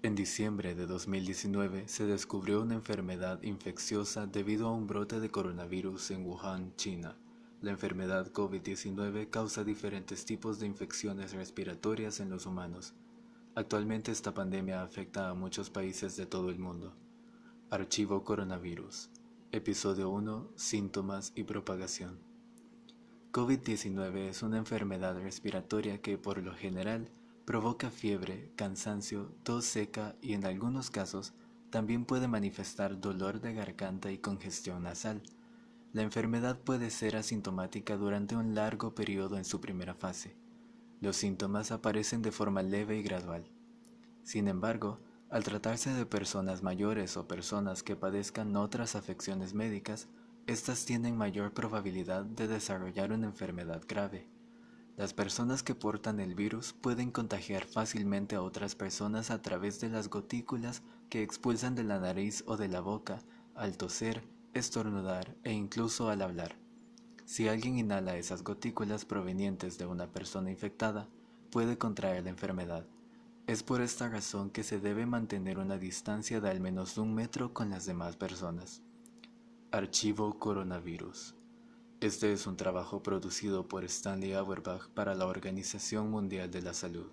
En diciembre de 2019 se descubrió una enfermedad infecciosa debido a un brote de coronavirus en Wuhan, China. La enfermedad COVID-19 causa diferentes tipos de infecciones respiratorias en los humanos. Actualmente esta pandemia afecta a muchos países de todo el mundo. Archivo Coronavirus. Episodio 1. Síntomas y propagación. COVID-19 es una enfermedad respiratoria que por lo general provoca fiebre, cansancio, tos seca y en algunos casos también puede manifestar dolor de garganta y congestión nasal. La enfermedad puede ser asintomática durante un largo periodo en su primera fase. Los síntomas aparecen de forma leve y gradual. Sin embargo, al tratarse de personas mayores o personas que padezcan otras afecciones médicas, estas tienen mayor probabilidad de desarrollar una enfermedad grave. Las personas que portan el virus pueden contagiar fácilmente a otras personas a través de las gotículas que expulsan de la nariz o de la boca al toser, estornudar e incluso al hablar. Si alguien inhala esas gotículas provenientes de una persona infectada, puede contraer la enfermedad. Es por esta razón que se debe mantener una distancia de al menos un metro con las demás personas. Archivo Coronavirus este es un trabajo producido por Stanley Auerbach para la Organización Mundial de la Salud.